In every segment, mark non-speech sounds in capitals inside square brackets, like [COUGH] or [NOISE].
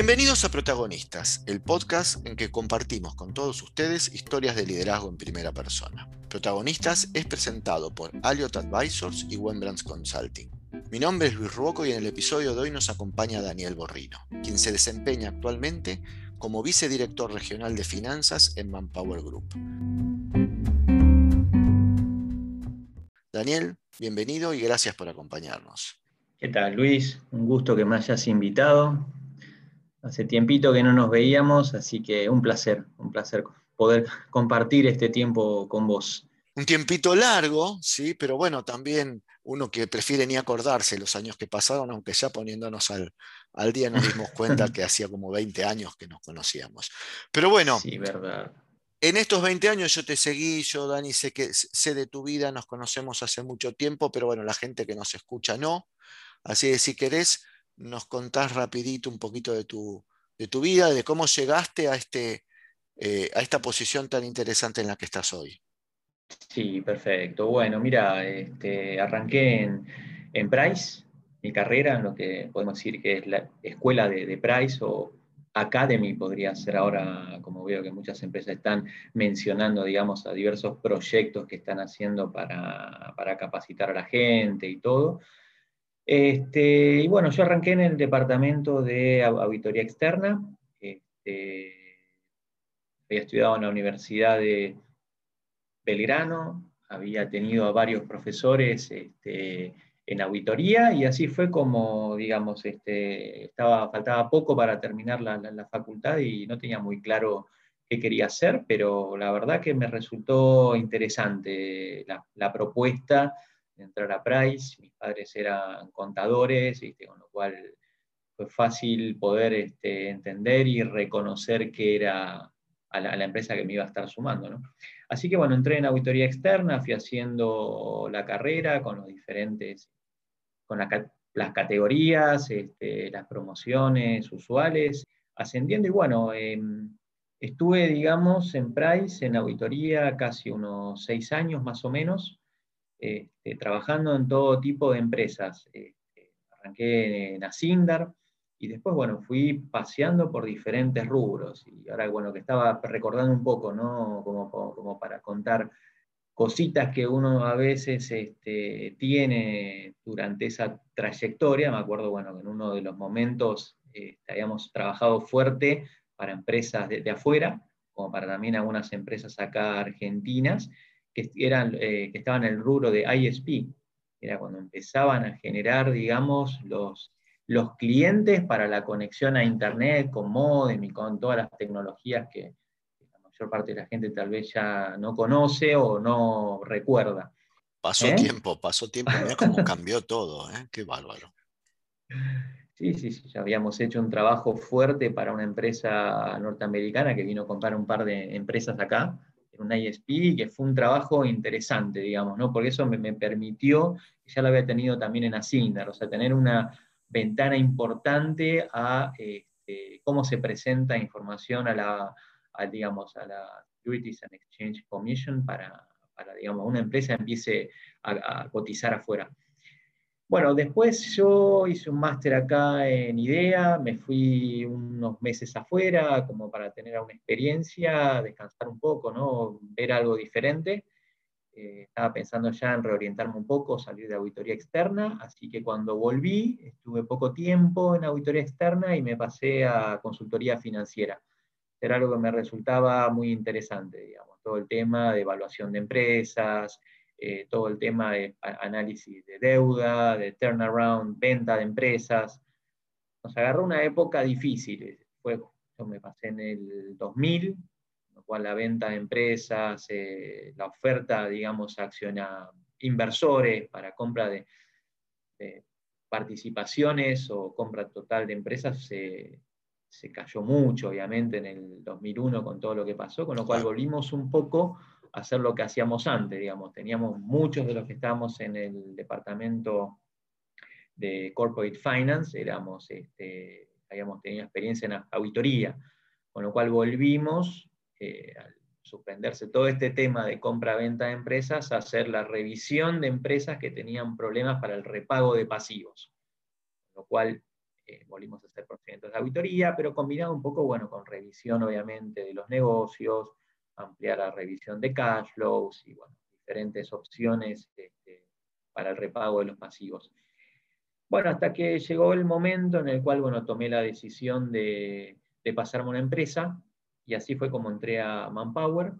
Bienvenidos a Protagonistas, el podcast en que compartimos con todos ustedes historias de liderazgo en primera persona. Protagonistas es presentado por Aliot Advisors y Wembrands Consulting. Mi nombre es Luis Ruoco y en el episodio de hoy nos acompaña Daniel Borrino, quien se desempeña actualmente como vicedirector regional de finanzas en Manpower Group. Daniel, bienvenido y gracias por acompañarnos. ¿Qué tal, Luis? Un gusto que me hayas invitado. Hace tiempito que no nos veíamos, así que un placer, un placer poder compartir este tiempo con vos. Un tiempito largo, sí, pero bueno, también uno que prefiere ni acordarse los años que pasaron, aunque ya poniéndonos al, al día nos dimos cuenta [LAUGHS] que hacía como 20 años que nos conocíamos. Pero bueno, sí, verdad. en estos 20 años yo te seguí, yo Dani sé que sé de tu vida, nos conocemos hace mucho tiempo, pero bueno, la gente que nos escucha no. Así que si querés, nos contás rapidito un poquito de tu, de tu vida, de cómo llegaste a, este, eh, a esta posición tan interesante en la que estás hoy. Sí, perfecto. Bueno, mira, este, arranqué en, en, Price, mi carrera, en lo que podemos decir que es la escuela de, de, Price o Academy, podría ser ahora, como veo que muchas empresas están mencionando, digamos, a diversos proyectos que están haciendo para, para capacitar a la gente y todo. Este, y bueno, yo arranqué en el departamento de auditoría externa. Este, había estudiado en la Universidad de Belgrano, había tenido a varios profesores este, en auditoría y así fue como, digamos, estaba, faltaba poco para terminar la, la, facultad y no tenía muy claro qué quería hacer, pero la verdad que me resultó interesante la propuesta entrar a Price, mis padres eran contadores, con lo cual fue fácil poder este, entender y reconocer que era a la, empresa que me iba a estar sumando. Así que bueno, entré en auditoría externa, fui haciendo la carrera con los diferentes, con las categorías, este, las promociones usuales, ascendiendo y bueno, em, estuve, digamos, en Price, en auditoría, casi unos seis años más o menos, este, trabajando en todo tipo de empresas. Este, arranqué en Asindar y después, bueno, fui paseando por diferentes rubros. Y ahora, bueno, que estaba recordando un poco, ¿no? Como, como, para contar cositas que uno a veces este, tiene durante esa trayectoria. Me acuerdo, bueno, que en uno de los momentos habíamos trabajado fuerte para empresas de, de afuera, como para también algunas empresas acá argentinas, que, eran, eh, que estaban en el rubro de ISP, era cuando empezaban a generar, digamos, los, los clientes para la conexión a Internet con modem y con todas las tecnologías que la mayor parte de la gente tal vez ya no conoce o no recuerda. Pasó ¿Eh? tiempo, pasó tiempo, mira cómo [LAUGHS] cambió todo, ¿eh? qué bárbaro. Sí, sí, sí, ya habíamos hecho un trabajo fuerte para una empresa norteamericana que vino a comprar un par de empresas acá, un ISP, que fue un trabajo interesante, digamos, ¿no? Porque eso me, permitió, ya lo había tenido también en Asindar, o sea, tener una ventana importante a este, cómo se presenta información a la, digamos, a la Securities and Exchange Commission para, para digamos, una empresa empiece a cotizar afuera. Bueno, después yo hice un máster acá en IDEA, me fui unos meses afuera como para tener una experiencia, descansar un poco, ¿no? ver algo diferente. Eh, estaba pensando ya en reorientarme un poco, salir de auditoría externa, así que cuando volví estuve poco tiempo en auditoría externa y me pasé a consultoría financiera. Era algo que me resultaba muy interesante, digamos, todo el tema de evaluación de empresas, eh, todo el tema de análisis de deuda, de turnaround, venta de empresas. Nos agarró una época difícil. Fue, yo me pasé en el 2000, lo cual la venta de empresas, eh, la oferta, digamos, a, a inversores para compra de, participaciones o compra total de empresas se, se, cayó mucho, obviamente, en el 2001 con todo lo que pasó, con lo cual volvimos un poco hacer lo que hacíamos antes, digamos. Teníamos muchos de los que estábamos en el departamento de Corporate Finance, éramos, este, habíamos tenido experiencia en auditoría, con lo cual volvimos, eh, al suspenderse todo este tema de compra-venta de empresas, a hacer la revisión de empresas que tenían problemas para el repago de pasivos. Con lo cual eh, volvimos a hacer procedimientos de auditoría, pero combinado un poco, bueno, con revisión obviamente de los negocios, ampliar la revisión de cash flows y, diferentes opciones este, para el repago de los pasivos. Bueno, hasta que llegó el momento en el cual, bueno, tomé la decisión de, de pasarme a una empresa, y así fue como entré a Manpower.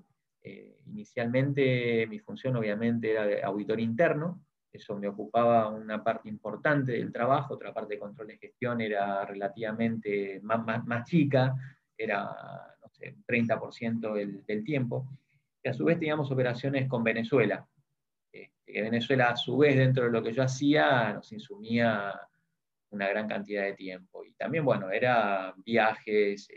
Eh, inicialmente mi función obviamente era de auditor interno, eso me ocupaba una parte importante del trabajo, otra parte de control de gestión era relativamente más, más, chica, era, 30% del, del, tiempo. Y a su vez teníamos operaciones con Venezuela, este, que Venezuela a su vez dentro de lo que yo hacía nos insumía una gran cantidad de tiempo. Y también, bueno, era viajes,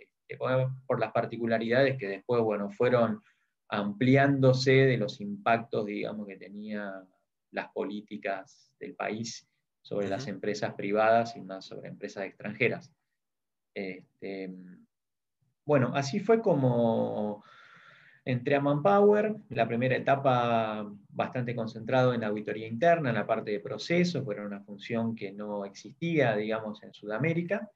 por las particularidades que después, bueno, fueron ampliándose de los impactos, digamos, que tenía las políticas del país sobre las empresas privadas y más sobre empresas extranjeras. Este, bueno, así fue como entré a Manpower, la primera etapa bastante concentrado en la auditoría interna, en la parte de procesos, era una función que no existía, digamos, en Sudamérica.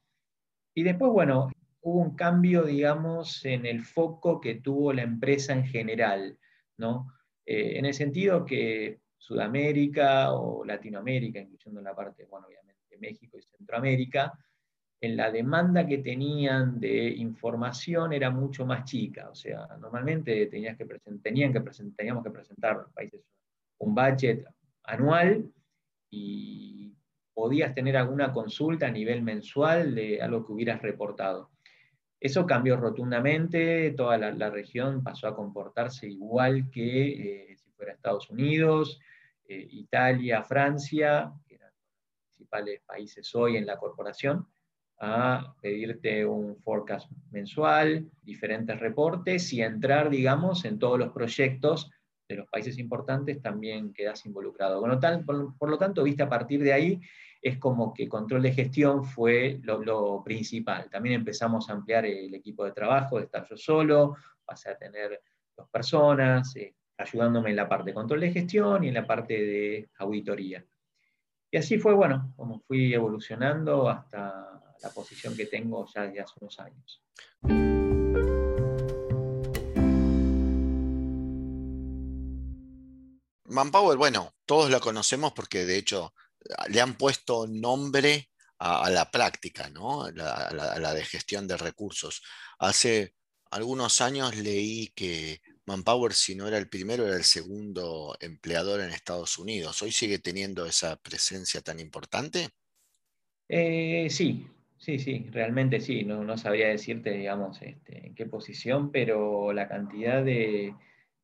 Y después, bueno, hubo un cambio, digamos, en el foco que tuvo la empresa en general, ¿no? Eh, en el sentido que Sudamérica o Latinoamérica, incluyendo la parte, bueno, obviamente México y Centroamérica, en la demanda que tenían de información era mucho más chica. O sea, normalmente tenías que tenían que teníamos que presentar los países un budget anual y podías tener alguna consulta a nivel mensual de algo que hubieras reportado. Eso cambió rotundamente, toda la, región pasó a comportarse igual que eh, si fuera Estados Unidos, eh, Italia, Francia, que eran los principales países hoy en la corporación, a pedirte un forecast mensual, diferentes reportes y entrar, digamos, en todos los proyectos de los países importantes también quedas involucrado. por, lo tanto, viste, a partir de ahí es como que control de gestión fue lo, principal. También empezamos a ampliar el equipo de trabajo, de estar yo solo, pasé a tener dos personas, eh, ayudándome en la parte de control de gestión y en la parte de auditoría. Y así fue, bueno, como fui evolucionando hasta la posición que tengo ya desde hace unos años. Manpower, bueno, todos la conocemos porque de hecho le han puesto nombre a, la práctica, ¿no? a la, de gestión de recursos. Hace algunos años leí que Manpower, si no era el primero, era el segundo empleador en Estados Unidos. ¿Hoy sigue teniendo esa presencia tan importante? Eh, sí, sí, sí, realmente sí. No, sabría decirte, digamos, este, en qué posición, pero la cantidad de,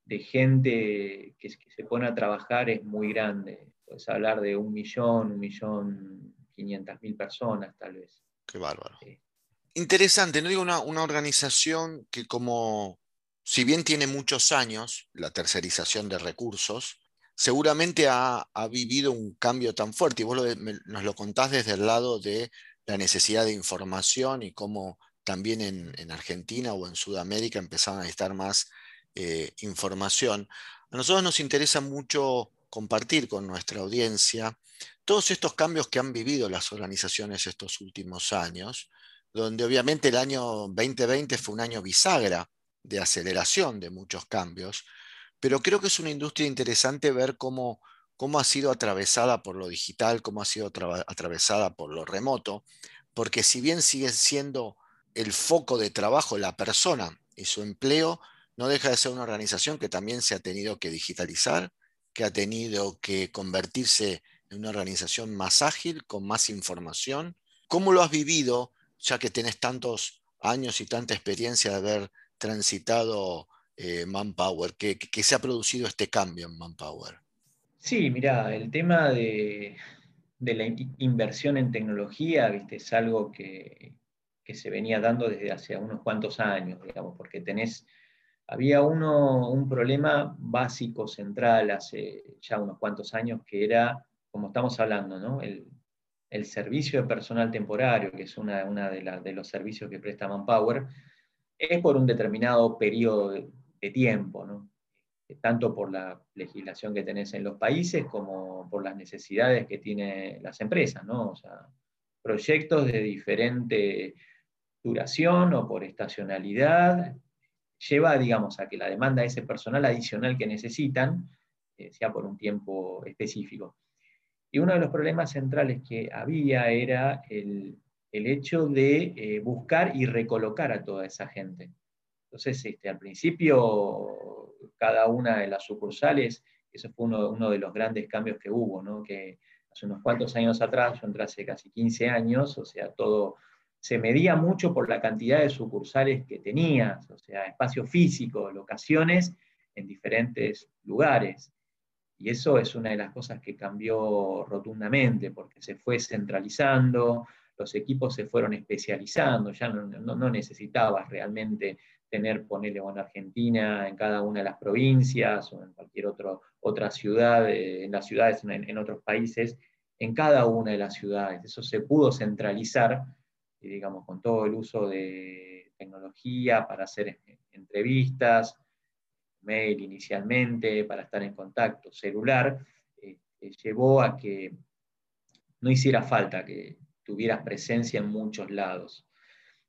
gente que, se pone a trabajar es muy grande puedes hablar de un millón, un millón quinientas mil personas tal vez. Qué bárbaro. Interesante, no digo una, organización que como, si bien tiene muchos años, la tercerización de recursos, seguramente ha, vivido un cambio tan fuerte, y vos nos lo contás desde el lado de la necesidad de información y cómo también en, Argentina o en Sudamérica empezaban a estar más eh, información. A nosotros nos interesa mucho compartir con nuestra audiencia todos estos cambios que han vivido las organizaciones estos últimos años, donde obviamente el año 2020 fue un año bisagra de aceleración de muchos cambios, pero creo que es una industria interesante ver cómo, cómo ha sido atravesada por lo digital, cómo ha sido atravesada por lo remoto, porque si bien sigue siendo el foco de trabajo la persona y su empleo, no deja de ser una organización que también se ha tenido que digitalizar, que ha tenido que convertirse en una organización más ágil, con más información. ¿Cómo lo has vivido, ya que tenés tantos años y tanta experiencia de haber transitado eh, Manpower? ¿Qué, se ha producido este cambio en Manpower? Sí, mira, el tema de, la inversión en tecnología ¿viste? es algo que, se venía dando desde hace unos cuantos años, digamos, porque tenés había uno, un problema básico, central, hace ya unos cuantos años, que era, como estamos hablando, ¿no? el, servicio de personal temporario, que es una, una de, de, los servicios que presta Manpower, es por un determinado periodo de, tiempo, ¿no? Tanto por la legislación que tenés en los países como por las necesidades que tienen las empresas. ¿no? O sea, proyectos de diferente duración o por estacionalidad, lleva, digamos, a que la demanda de ese personal adicional que necesitan eh, sea por un tiempo específico. Y uno de los problemas centrales que había era el, hecho de eh, buscar y recolocar a toda esa gente. Entonces, este, al principio, cada una de las sucursales, eso fue uno, de los grandes cambios que hubo, ¿no? que hace unos cuantos años atrás, yo entré hace casi 15 años, o sea, todo se medía mucho por la cantidad de sucursales que tenías, o sea, espacio físico, locaciones en diferentes lugares. Y eso es una de las cosas que cambió rotundamente, porque se fue centralizando, los equipos se fueron especializando, ya no, necesitabas realmente tener, ponerle en Argentina, en cada una de las provincias o en cualquier otro, otra ciudad, eh, en las ciudades, en, otros países, en cada una de las ciudades. Eso se pudo centralizar, digamos, con todo el uso de tecnología para hacer entrevistas, mail inicialmente, para estar en contacto, celular, eh, llevó a que no hiciera falta que tuvieras presencia en muchos lados.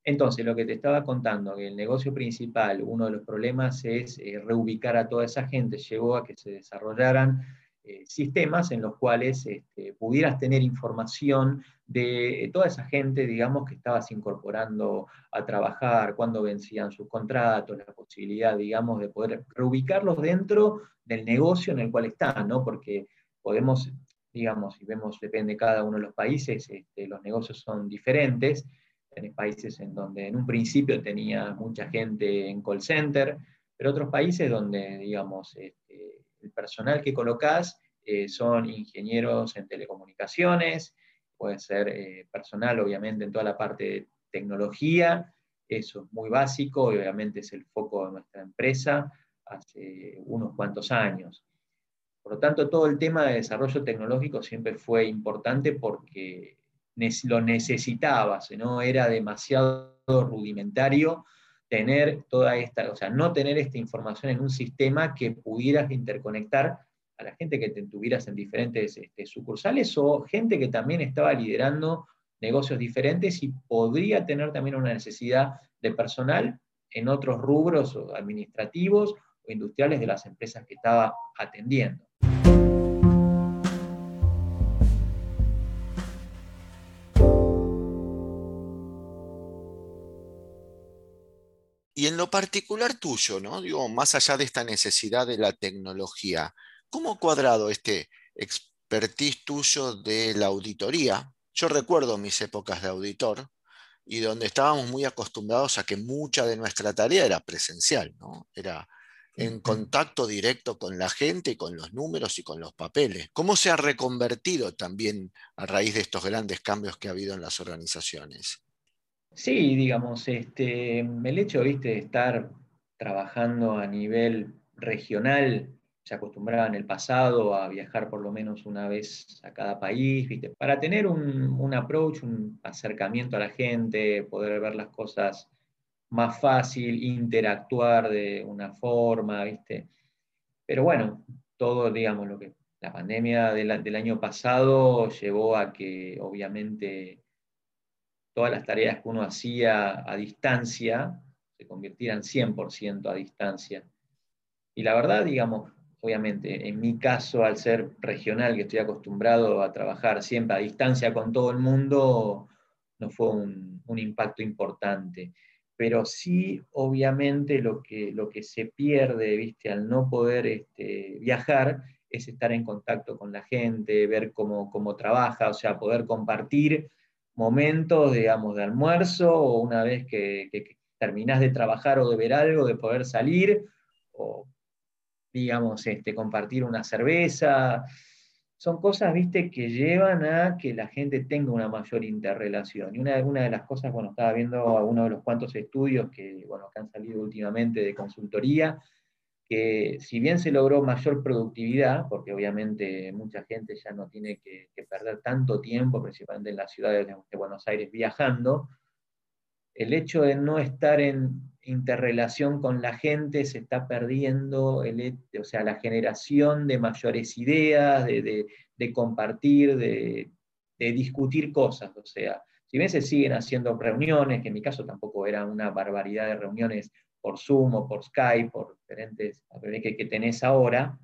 Entonces, lo que te estaba contando, que el negocio principal, uno de los problemas es eh, reubicar a toda esa gente, llevó a que se desarrollaran eh, sistemas en los cuales este, pudieras tener información de toda esa gente, digamos, que estabas incorporando a trabajar, cuando vencían sus contratos, la posibilidad, digamos, de poder reubicarlos dentro del negocio en el cual están, ¿no? Porque podemos, digamos, si vemos, depende de cada uno de los países, este, los negocios son diferentes. En países en donde en un principio tenía mucha gente en call center, pero otros países donde, digamos, este, el personal que colocás eh, son ingenieros en telecomunicaciones, puede ser eh, personal, obviamente, en toda la parte de tecnología, eso es muy básico y obviamente es el foco de nuestra empresa hace unos cuantos años. Por lo tanto, todo el tema de desarrollo tecnológico siempre fue importante porque lo necesitabas, no era demasiado rudimentario tener toda esta, o sea, no tener esta información en un sistema que pudieras interconectar a la gente que te tuvieras en diferentes este, sucursales o gente que también estaba liderando negocios diferentes y podría tener también una necesidad de personal en otros rubros administrativos o industriales de las empresas que estaba atendiendo. Y en lo particular tuyo, ¿no? Digo, más allá de esta necesidad de la tecnología, ¿cómo ha cuadrado este expertise tuyo de la auditoría? Yo recuerdo mis épocas de auditor y donde estábamos muy acostumbrados a que mucha de nuestra tarea era presencial, ¿no? Era en contacto directo con la gente, con los números y con los papeles. ¿Cómo se ha reconvertido también a raíz de estos grandes cambios que ha habido en las organizaciones? Sí, digamos, este, el hecho ¿viste, de estar trabajando a nivel regional, se acostumbraba en el pasado a viajar por lo menos una vez a cada país, ¿viste? para tener un, un approach, un acercamiento a la gente, poder ver las cosas más fácil, interactuar de una forma, ¿viste? Pero bueno, todo, digamos, lo que la pandemia del año pasado llevó a que obviamente todas las tareas que uno hacía a distancia se convirtieran 100% a distancia. Y la verdad, digamos, obviamente, en mi caso, al ser regional, que estoy acostumbrado a trabajar siempre a distancia con todo el mundo, no fue un, impacto importante. Pero sí, obviamente, lo que, lo que se pierde, ¿viste? al no poder este, viajar, es estar en contacto con la gente, ver cómo, cómo trabaja, o sea, poder compartir momentos, digamos, de almuerzo o una vez que, terminás de trabajar o de ver algo, de poder salir o, digamos, este, compartir una cerveza. Son cosas, viste, que llevan a que la gente tenga una mayor interrelación. Y una, una de las cosas, bueno, estaba viendo algunos de los cuantos estudios que, bueno, que han salido últimamente de consultoría, que si bien se logró mayor productividad, porque obviamente mucha gente ya no tiene que, perder tanto tiempo, principalmente en las ciudades de Buenos Aires, viajando, el hecho de no estar en interrelación con la gente se está perdiendo, o sea, la generación de mayores ideas, de, compartir, de, discutir cosas. O sea, si bien se siguen haciendo reuniones, que en mi caso tampoco era una barbaridad de reuniones por Zoom o por Skype, por diferentes que, tenés ahora,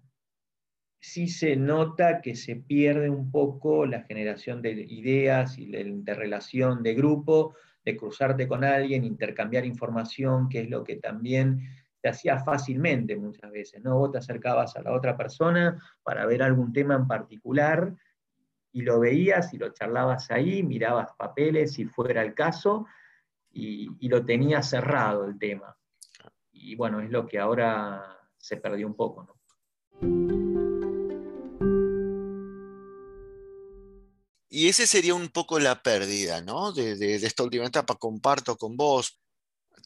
sí se nota que se pierde un poco la generación de ideas y la interrelación de grupo, de cruzarte con alguien, intercambiar información, que es lo que también te hacía fácilmente muchas veces, ¿no? Vos te acercabas a la otra persona para ver algún tema en particular y lo veías y lo charlabas ahí, mirabas papeles si fuera el caso y lo tenías cerrado el tema. Y bueno, es lo que ahora se perdió un poco, ¿no? Y ese sería un poco la pérdida, ¿no? De, de, esta última etapa, comparto con vos.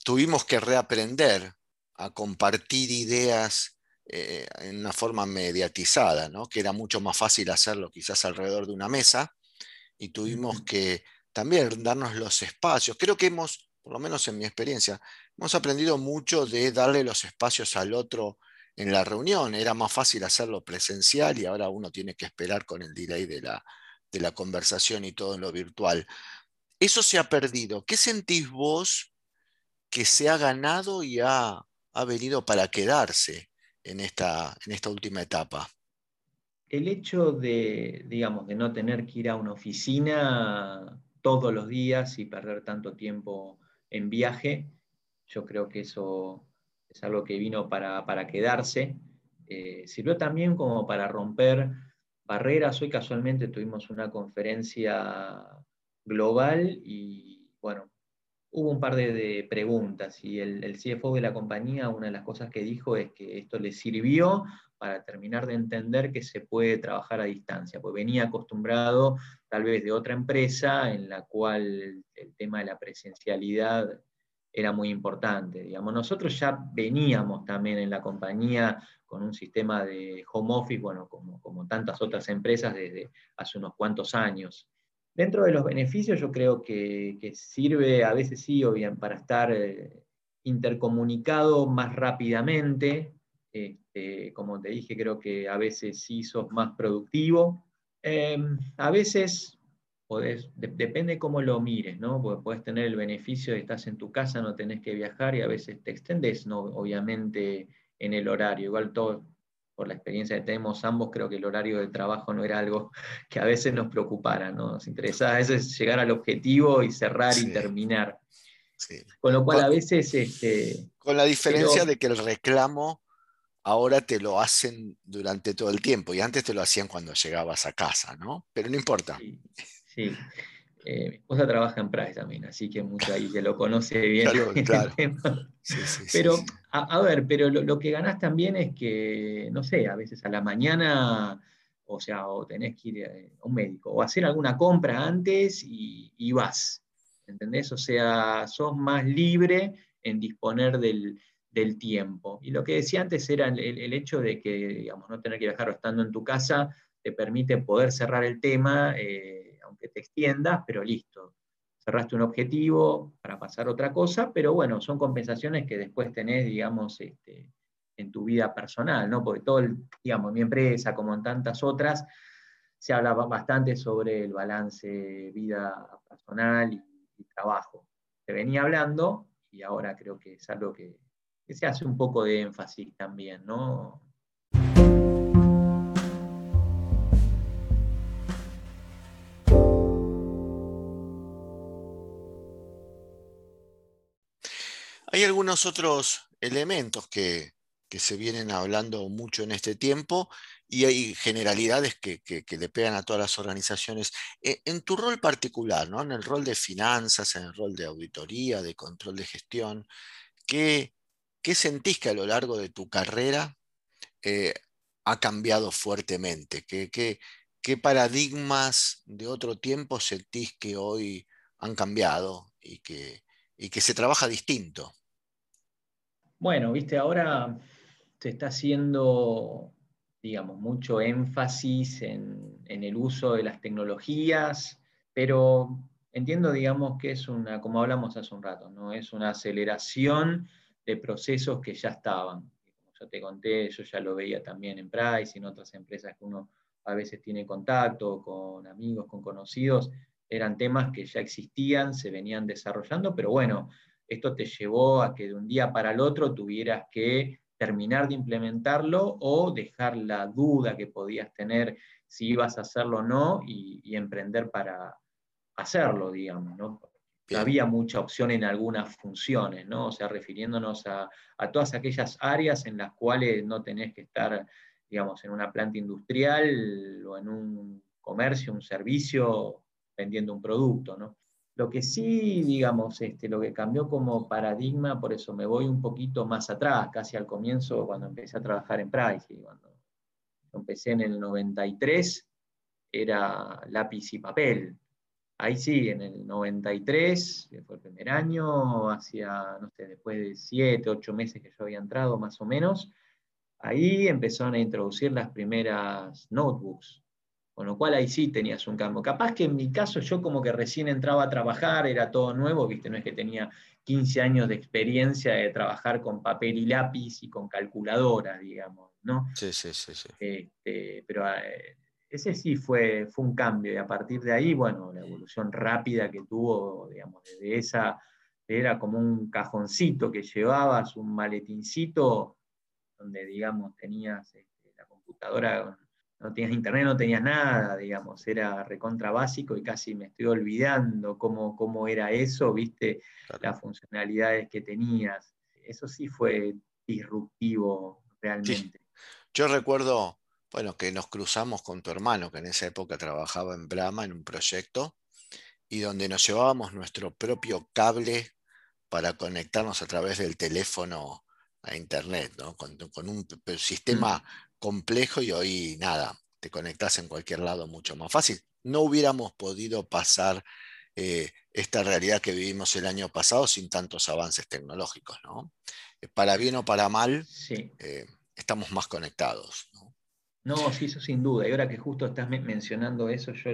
Tuvimos que reaprender a compartir ideas eh, en una forma mediatizada, ¿no? que era mucho más fácil hacerlo quizás alrededor de una mesa, y tuvimos que también darnos los espacios. Creo que hemos, por lo menos en mi experiencia, hemos aprendido mucho de darle los espacios al otro en la reunión. Era más fácil hacerlo presencial y ahora uno tiene que esperar con el delay de la, de la conversación y todo en lo virtual. Eso se ha perdido. ¿Qué sentís vos que se ha ganado y ha, ha venido para quedarse en esta, en esta última etapa? El hecho de, digamos, de no tener que ir a una oficina todos los días y perder tanto tiempo en viaje, yo creo que eso es algo que vino para, quedarse. Eh, sirvió también como para romper barreras. Hoy casualmente tuvimos una conferencia global y bueno, hubo un par de, preguntas y el, el, CFO de la compañía, una de las cosas que dijo es que esto le sirvió para terminar de entender que se puede trabajar a distancia, pues venía acostumbrado tal vez de otra empresa en la cual el, tema de la presencialidad era muy importante. Digamos, nosotros ya veníamos también en la compañía con un sistema de home office, bueno, como, como tantas otras empresas desde hace unos cuantos años. Dentro de los beneficios yo creo que, sirve a veces sí o bien para estar eh, intercomunicado más rápidamente. Este, como te dije, creo que a veces sí sos más productivo. Em, a veces podés, depende cómo lo mires, ¿no? Porque puedes tener el beneficio de que estás en tu casa, no tenés que viajar y a veces te extendes, ¿no? Obviamente en el horario. Igual todo, por la experiencia que tenemos ambos, creo que el horario de trabajo no era algo [LAUGHS] que a veces nos preocupara, ¿no? Nos interesaba a veces llegar al objetivo y cerrar y terminar. Con lo cual a veces... Este, con la diferencia de que el reclamo ahora te lo hacen durante todo el tiempo y antes te lo hacían cuando llegabas a casa, ¿no? Pero no importa. Sí. Eh, mi esposa trabaja en Price también, así que mucho ahí se lo conoce bien. Claro, [LAUGHS] pero, a, ver, pero lo, que ganás también es que, no sé, a veces a la mañana, o sea, o tenés que ir a un médico, o hacer alguna compra antes y, vas, ¿entendés? O sea, sos más libre en disponer del, tiempo. Y lo que decía antes era el, hecho de que, digamos, no tener que viajar estando en tu casa te permite poder cerrar el tema. Eh, que te extiendas, pero listo. Cerraste un objetivo para pasar otra cosa, pero bueno, son compensaciones que después tenés, digamos, este, en tu vida personal, ¿no? Porque todo, el, digamos, en mi empresa, como en tantas otras, se habla bastante sobre el balance vida personal y, trabajo. Se venía hablando y ahora creo que es algo que, que se hace un poco de énfasis también, ¿no? Hay algunos otros elementos que, se vienen hablando mucho en este tiempo y hay generalidades que, le pegan a todas las organizaciones. E, en tu rol particular, ¿no? en el rol de finanzas, en el rol de auditoría, de control de gestión, ¿qué, sentís que a lo largo de tu carrera eh, ha cambiado fuertemente? ¿Qué, paradigmas de otro tiempo sentís que hoy han cambiado y que se trabaja distinto? Bueno, viste, ahora se está haciendo, digamos, mucho énfasis en, el uso de las tecnologías, pero entiendo, digamos, que es una, como hablamos hace un rato, ¿no? Es una aceleración de procesos que ya estaban. Como yo te conté, yo ya lo veía también en Price y en otras empresas que uno a veces tiene contacto con amigos, con conocidos, eran temas que ya existían, se venían desarrollando, pero bueno, esto te llevó a que de un día para el otro tuvieras que terminar de implementarlo o dejar la duda que podías tener si ibas a hacerlo o no y, emprender para hacerlo, digamos, ¿no? Había mucha opción en algunas funciones, ¿no? O sea, refiriéndonos a, a todas aquellas áreas en las cuales no tenés que estar, digamos, en una planta industrial o en un comercio, un servicio, vendiendo un producto, ¿no? Lo que sí, digamos, este, lo que cambió como paradigma, por eso me voy un poquito más atrás, casi al comienzo, cuando empecé a trabajar en Price. Cuando empecé en el 93, era lápiz y papel. Ahí sí, en el 93, que fue el primer año, hacia, no sé, después de siete, ocho meses que yo había entrado, más o menos, ahí empezaron a introducir las primeras notebooks, con lo cual ahí sí tenías un cambio. Capaz que en mi caso yo como que recién entraba a trabajar, era todo nuevo, ¿viste? No es que tenía 15 años de experiencia de trabajar con papel y lápiz y con calculadora, digamos, ¿no? Sí, sí, sí. sí. Este, pero eh, ese sí fue, fue un cambio y a partir de ahí, bueno, la evolución rápida que tuvo, digamos, desde esa, era como un cajoncito que llevabas, un maletincito, donde, digamos, tenías este, la computadora no tenías internet, no tenías nada, digamos, era recontra básico y casi me estoy olvidando cómo, cómo era eso, viste, las funcionalidades que tenías. Eso sí fue disruptivo realmente. Yo recuerdo, bueno, que nos cruzamos con tu hermano, que en esa época trabajaba en Brahma en un proyecto, y donde nos llevábamos nuestro propio cable para conectarnos a través del teléfono a internet, ¿no? con, un sistema complejo y hoy nada, te conectas en cualquier lado mucho más fácil. No hubiéramos podido pasar eh, esta realidad que vivimos el año pasado sin tantos avances tecnológicos, ¿no? Eh, para bien o para mal, eh, estamos más conectados. ¿no? ¿no? sí, eso sin duda. Y ahora que justo estás mencionando eso, yo,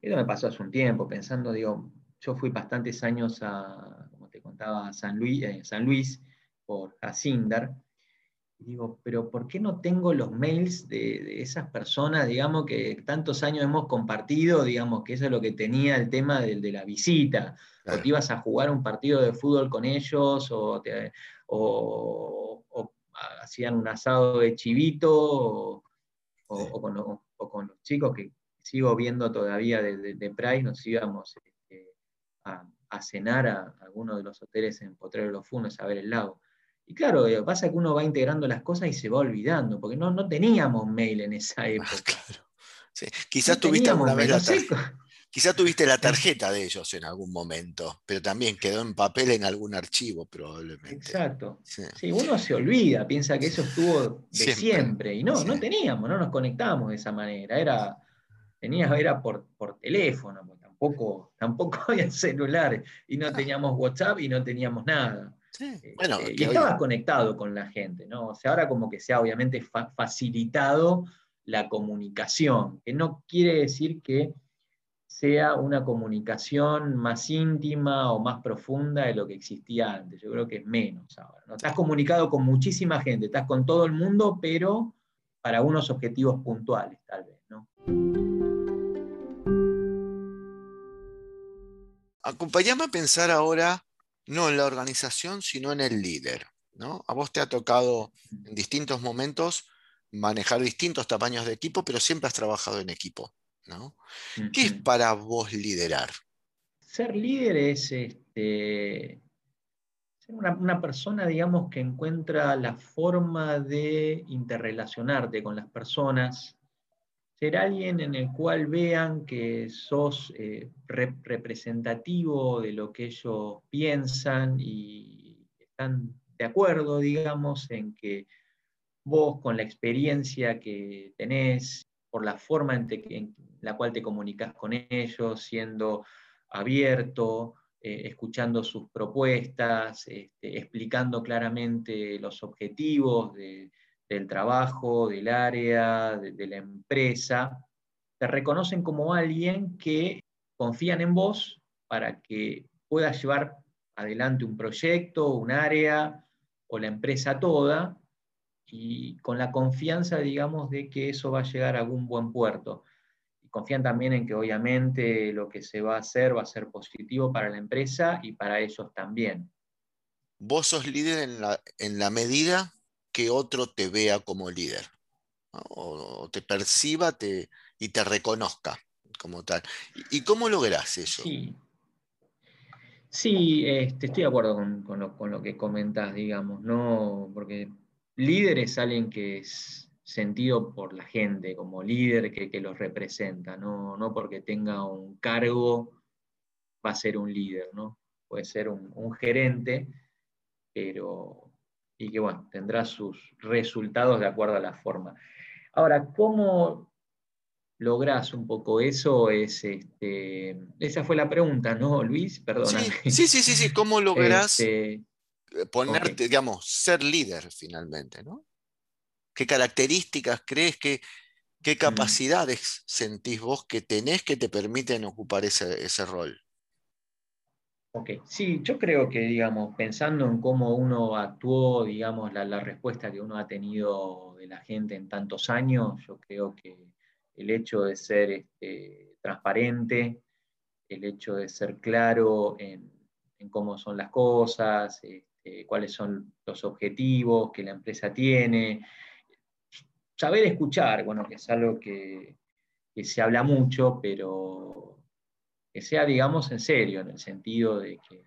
eso me pasó hace un tiempo, pensando, digo, yo fui bastantes años a, como te contaba, a San Luis, San Luis por Asindar, digo, pero ¿por qué no tengo los mails de, esas personas, digamos, que tantos años hemos compartido, digamos, que eso es lo que tenía el tema de, de la visita? O te ibas a jugar un partido de fútbol con ellos, o, hacían un asado de chivito, o, con, los chicos que sigo viendo todavía de, de, Price, nos íbamos este, a, cenar a, algunos de los hoteles en Potrero de los Funes a ver el lago. Y claro, eh, pasa que uno va integrando las cosas y se va olvidando, porque no, no teníamos mail en esa ah, época. Quizás tuviste alguna vez la tarjeta. Quizás tuviste la [LAUGHS] tarjeta de ellos en algún momento, pero también quedó en papel en algún archivo probablemente. Exacto. Sí, uno se olvida, piensa que eso estuvo de siempre. Y no, no teníamos, no nos conectábamos de esa manera. Era, tenías, era por, por teléfono, tampoco, tampoco [LAUGHS] había celular y no teníamos WhatsApp y no teníamos nada. Eh, bueno, y estabas conectado con la gente, ¿no? O sea, ahora como que se ha obviamente facilitado la comunicación, que no quiere decir que sea una comunicación más íntima o más profunda de lo que existía antes. Yo creo que es menos ahora. ¿no? Estás comunicado con muchísima gente, estás con todo el mundo, pero para unos objetivos puntuales, tal vez. ¿no? Acompáñame a pensar ahora no en la organización, sino en el líder. ¿no? A vos te ha tocado en distintos momentos manejar distintos tamaños de equipo, pero siempre has trabajado en equipo. ¿no? ¿Qué es para vos liderar? Ser líder es este, ser una, persona, digamos, que encuentra la forma de interrelacionarte con las personas, ser alguien en el cual vean que sos eh, representativo de lo que ellos piensan y están de acuerdo, digamos, en que vos con la experiencia que tenés, por la forma en, la cual te comunicas con ellos, siendo abierto, eh, escuchando sus propuestas, este, explicando claramente los objetivos de, del trabajo, del área, de, la empresa, te reconocen como alguien que confían en vos para que puedas llevar adelante un proyecto, un área o la empresa toda, y con la confianza, digamos, de que eso va a llegar a algún buen puerto. Y confían también en que obviamente lo que se va a hacer va a ser positivo para la empresa y para ellos también. Vos sos líder en la, en la medida que otro te vea como líder, o, te perciba te, y te reconozca como tal. ¿Y, cómo lográs eso? Sí, sí este, estoy de acuerdo con, con, lo, con lo que comentas, digamos, ¿no? porque líder es alguien que es sentido por la gente, como líder que, los representa, ¿no? no, porque tenga un cargo va a ser un líder, ¿no? Puede ser un, gerente, pero y que bueno, tendrá sus resultados de acuerdo a la forma. Ahora, ¿cómo lográs un poco eso? Es, este, esa fue la pregunta, ¿no, Luis? Perdóname. Sí, sí, sí, sí, ¿cómo [LAUGHS] lográs este, ponerte, digamos, ser líder finalmente, ¿no? ¿Qué características crees que, qué capacidades sentís vos que tenés que te permiten ocupar ese, rol? Ok, sí, yo creo que, digamos, pensando en cómo uno actuó, digamos, la, respuesta que uno ha tenido de la gente en tantos años, yo creo que el hecho de ser este, transparente, el hecho de ser claro en, cómo son las cosas, eh, cuáles son los objetivos que la empresa tiene. Saber escuchar, bueno, que es algo que, se habla mucho, pero que sea, digamos, en serio, en el sentido de que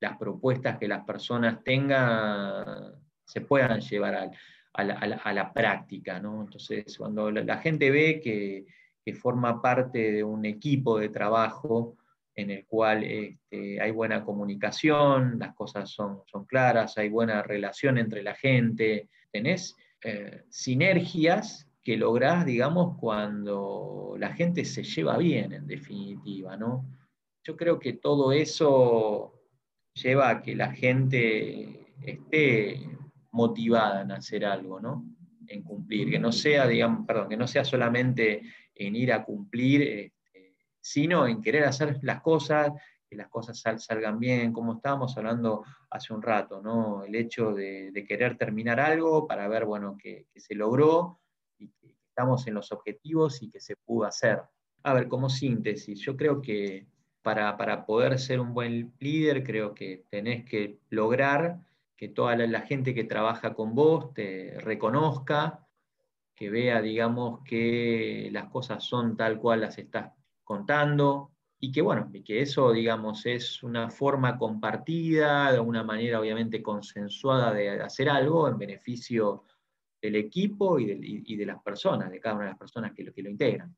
las propuestas que las personas tengan se puedan llevar a, la, práctica. Entonces, cuando la, gente ve que, forma parte de un equipo de trabajo, en el cual este, hay buena comunicación, las cosas son, son, claras, hay buena relación entre la gente, tenés eh, sinergias que lográs, digamos, cuando la gente se lleva bien, en definitiva, ¿no? Yo creo que todo eso lleva a que la gente esté motivada en hacer algo, ¿no? En cumplir, que no sea, digamos, perdón, que no sea solamente en ir a cumplir eh, sino en querer hacer las cosas, que las cosas salgan bien, como estábamos hablando hace un rato, ¿no? El hecho de, querer terminar algo para ver, bueno, que, se logró y que estamos en los objetivos y que se pudo hacer. A ver, como síntesis, yo creo que para, poder ser un buen líder, creo que tenés que lograr que toda la, gente que trabaja con vos te reconozca, que vea, digamos, que las cosas son tal cual las estás contando, y que bueno, y que eso, digamos, es una forma compartida, de una manera obviamente consensuada de hacer algo en beneficio del equipo y de, las personas, de cada una de las personas que lo, que lo integran.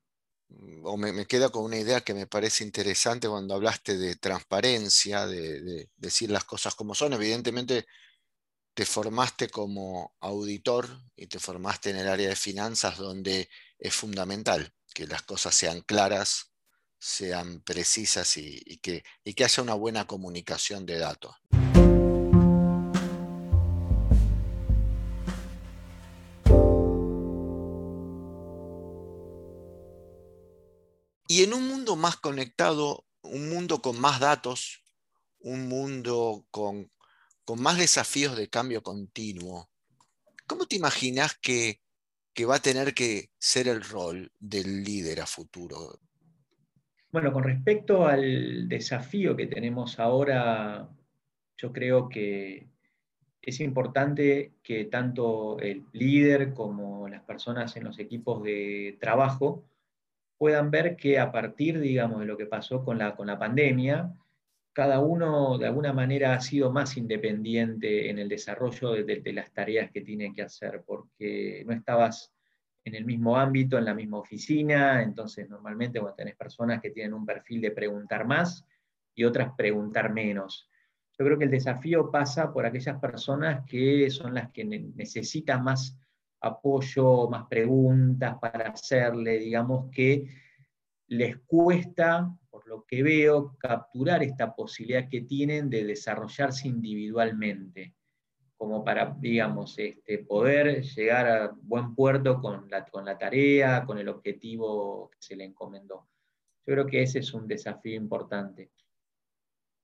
O me, me, queda con una idea que me parece interesante cuando hablaste de transparencia, de, de decir las cosas como son. Evidentemente, te formaste como auditor y te formaste en el área de finanzas donde es fundamental que las cosas sean claras, sean precisas y, que, que haya una buena comunicación de datos. Y en un mundo más conectado, un mundo con más datos, un mundo con, con más desafíos de cambio continuo, ¿cómo te imaginas que, que va a tener que ser el rol del líder a futuro? Bueno, con respecto al desafío que tenemos ahora, yo creo que es importante que tanto el líder como las personas en los equipos de trabajo puedan ver que a partir, digamos, de lo que pasó con la, con la pandemia, cada uno de alguna manera ha sido más independiente en el desarrollo de, las tareas que tiene que hacer, porque no estabas en el mismo ámbito, en la misma oficina, entonces normalmente cuando tenés personas que tienen un perfil de preguntar más y otras preguntar menos. Yo creo que el desafío pasa por aquellas personas que son las que necesitan más apoyo, más preguntas para hacerle, digamos que les cuesta, por lo que veo, capturar esta posibilidad que tienen de desarrollarse individualmente como para, digamos, este, poder llegar a buen puerto con la, con la tarea, con el objetivo que se le encomendó. Yo creo que ese es un desafío importante.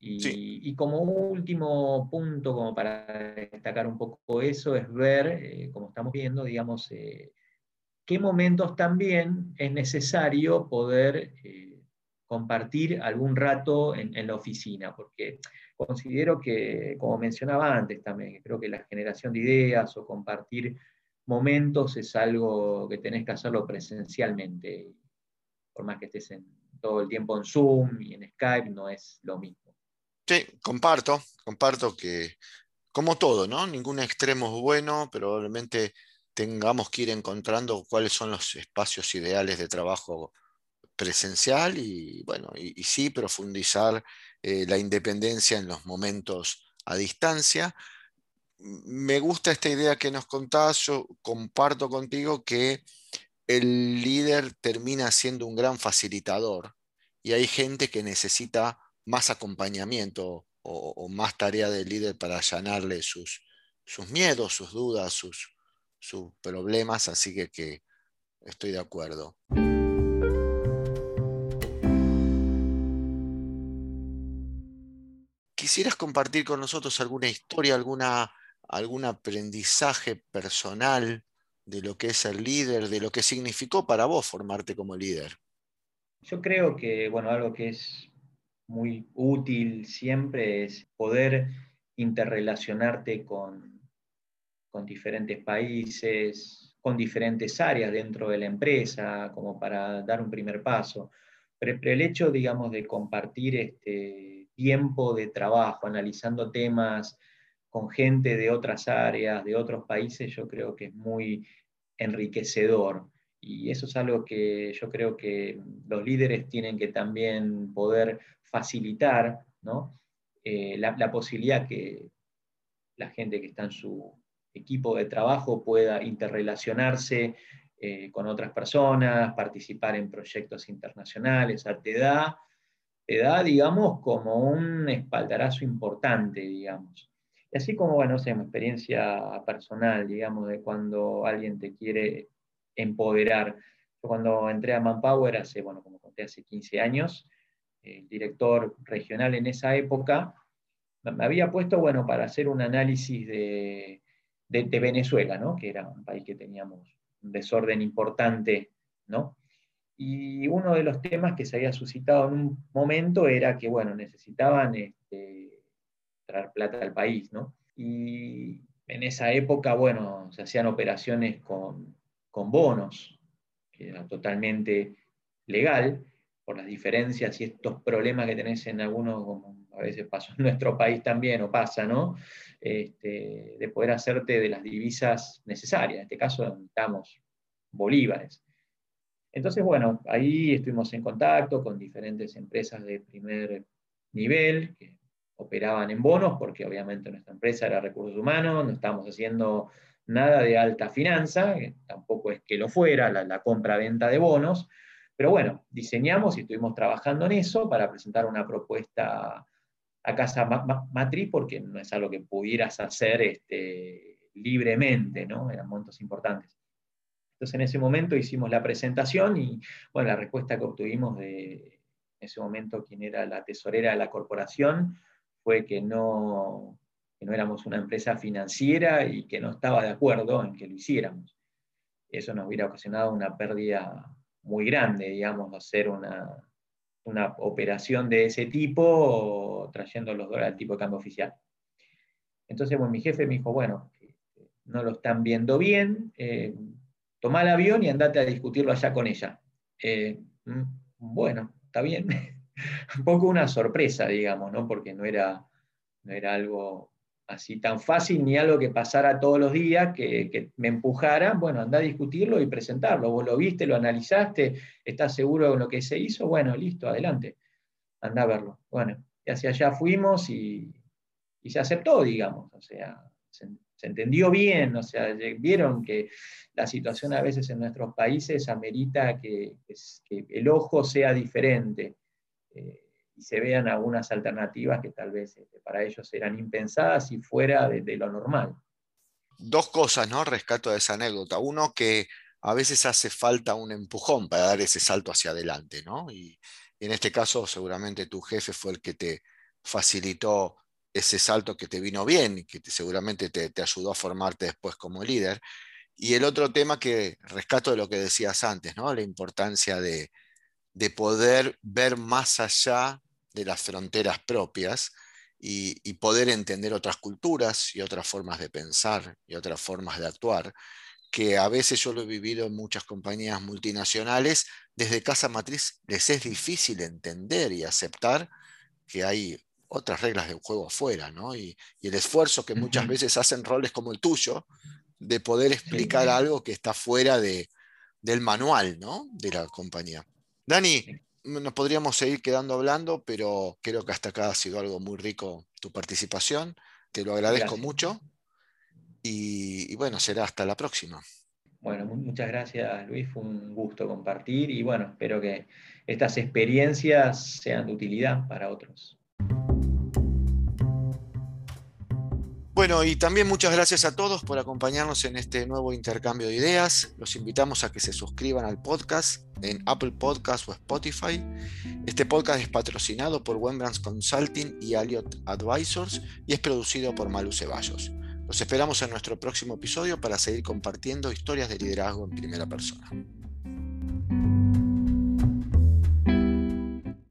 Y, como último punto, como para destacar un poco eso, es ver, eh, como estamos viendo, digamos, eh, qué momentos también es necesario poder eh, compartir algún rato en, la oficina, porque considero que, como mencionaba antes también, creo que la generación de ideas o compartir momentos es algo que tenés que hacerlo presencialmente, por más que estés todo el tiempo en Zoom y en Skype, no es lo mismo. Sí, comparto, comparto que, como todo, ¿no? Ningún extremo es bueno, probablemente tengamos que ir encontrando cuáles son los espacios ideales de trabajo presencial y, bueno, y, sí profundizar eh, la independencia en los momentos a distancia. Me gusta esta idea que nos contás, yo comparto contigo que el líder termina siendo un gran facilitador y hay gente que necesita más acompañamiento o, más tarea del líder para allanarle sus, sus miedos, sus dudas, sus, sus problemas, así que, que estoy de acuerdo. ¿Quisieras compartir con nosotros alguna historia, alguna, algún aprendizaje personal de lo que es el líder, de lo que significó para vos formarte como líder? Yo creo que, bueno, algo que es muy útil siempre es poder interrelacionarte con, con diferentes países, con diferentes áreas dentro de la empresa, como para dar un primer paso. Pero, el hecho, digamos, de compartir este tiempo de trabajo, analizando temas con gente de otras áreas, de otros países, yo creo que es muy enriquecedor. Y eso es algo que yo creo que los líderes tienen que también poder facilitar eh, la, posibilidad que la gente que está en su equipo de trabajo pueda interrelacionarse eh, con otras personas, participar en proyectos internacionales, te da, te da, digamos, como un espaldarazo importante, digamos. Y así como, bueno, sé, mi experiencia personal, digamos, de cuando alguien te quiere empoderar. Yo cuando entré a Manpower hace, bueno, como conté, hace 15 años, el director regional en esa época, me había puesto, bueno, para hacer un análisis de, Venezuela, ¿no? que era un país que teníamos un desorden importante, ¿no? Y uno de los temas que se había suscitado en un momento era que, bueno, necesitaban este, traer plata al país, ¿no? Y en esa época, bueno, se hacían operaciones con, con bonos, que era totalmente legal, por las diferencias y estos problemas que tenés en algunos, como a veces pasó en nuestro país también, o pasa, ¿no? Este, de poder hacerte de las divisas necesarias. En este caso necesitamos bolívares. Entonces, bueno, ahí estuvimos en contacto con diferentes empresas de primer nivel que operaban en bonos, porque obviamente nuestra empresa era recursos humanos, no estábamos haciendo nada de alta finanza, tampoco es que lo fuera, la, compra-venta de bonos, pero bueno, diseñamos y estuvimos trabajando en eso para presentar una propuesta a casa matriz, porque no es algo que pudieras hacer este, libremente, ¿no? Eran montos importantes. Entonces en ese momento hicimos la presentación y bueno, la respuesta que obtuvimos de en ese momento quien era la tesorera de la corporación fue que no, que no éramos una empresa financiera y que no estaba de acuerdo en que lo hiciéramos. Eso nos hubiera ocasionado una pérdida muy grande, digamos, hacer una, una operación de ese tipo trayendo los dólares al tipo de cambio oficial. Entonces, bueno, mi jefe me dijo, bueno, no lo están viendo bien, eh, toma el avión y andate a discutirlo allá con ella. Eh, mm, bueno, está bien. [LAUGHS] Un poco una sorpresa, digamos, ¿no? porque no era, no era algo así tan fácil ni algo que pasara todos los días, que, me empujara, bueno, anda a discutirlo y presentarlo. Vos lo viste, lo analizaste, estás seguro de lo que se hizo, bueno, listo, adelante, anda a verlo. Bueno, y hacia allá fuimos y, se aceptó, digamos, o sea, se, entendió bien, o sea, vieron que la situación a veces en nuestros países amerita que, el ojo sea diferente. Eh, y se vean algunas alternativas que tal vez este, para ellos eran impensadas y fuera de, lo normal. Dos cosas, ¿no? Rescato de esa anécdota. Uno, que a veces hace falta un empujón para dar ese salto hacia adelante, ¿no? Y, en este caso seguramente tu jefe fue el que te, facilitó ese salto que te vino bien y que seguramente te, ayudó a formarte después como líder. Y el otro tema que rescato de lo que decías antes, ¿no? la importancia de, poder ver más allá de las fronteras propias y, y, poder entender otras culturas y otras formas de pensar y otras formas de actuar, que a veces yo lo he vivido en muchas compañías multinacionales, desde casa matriz les es difícil entender y aceptar que hay otras reglas del juego afuera, ¿no? Y, el esfuerzo que muchas veces hacen roles como el tuyo, de poder explicar algo que está fuera de, del manual, ¿no? De la compañía. Dani, nos podríamos seguir quedando hablando, pero creo que hasta acá ha sido algo muy rico tu participación. Te lo agradezco mucho. Y, y, bueno, será hasta la próxima. Bueno, muchas gracias Luis, fue un gusto compartir y bueno, espero que estas experiencias sean de utilidad para otros. Bueno, y también muchas gracias a todos por acompañarnos en este nuevo intercambio de ideas. Los invitamos a que se suscriban al podcast en Apple Podcasts o Spotify. Este podcast es patrocinado por Wembrands Consulting y Alliot Advisors y es producido por Malu Ceballos. Los esperamos en nuestro próximo episodio para seguir compartiendo historias de liderazgo en primera persona.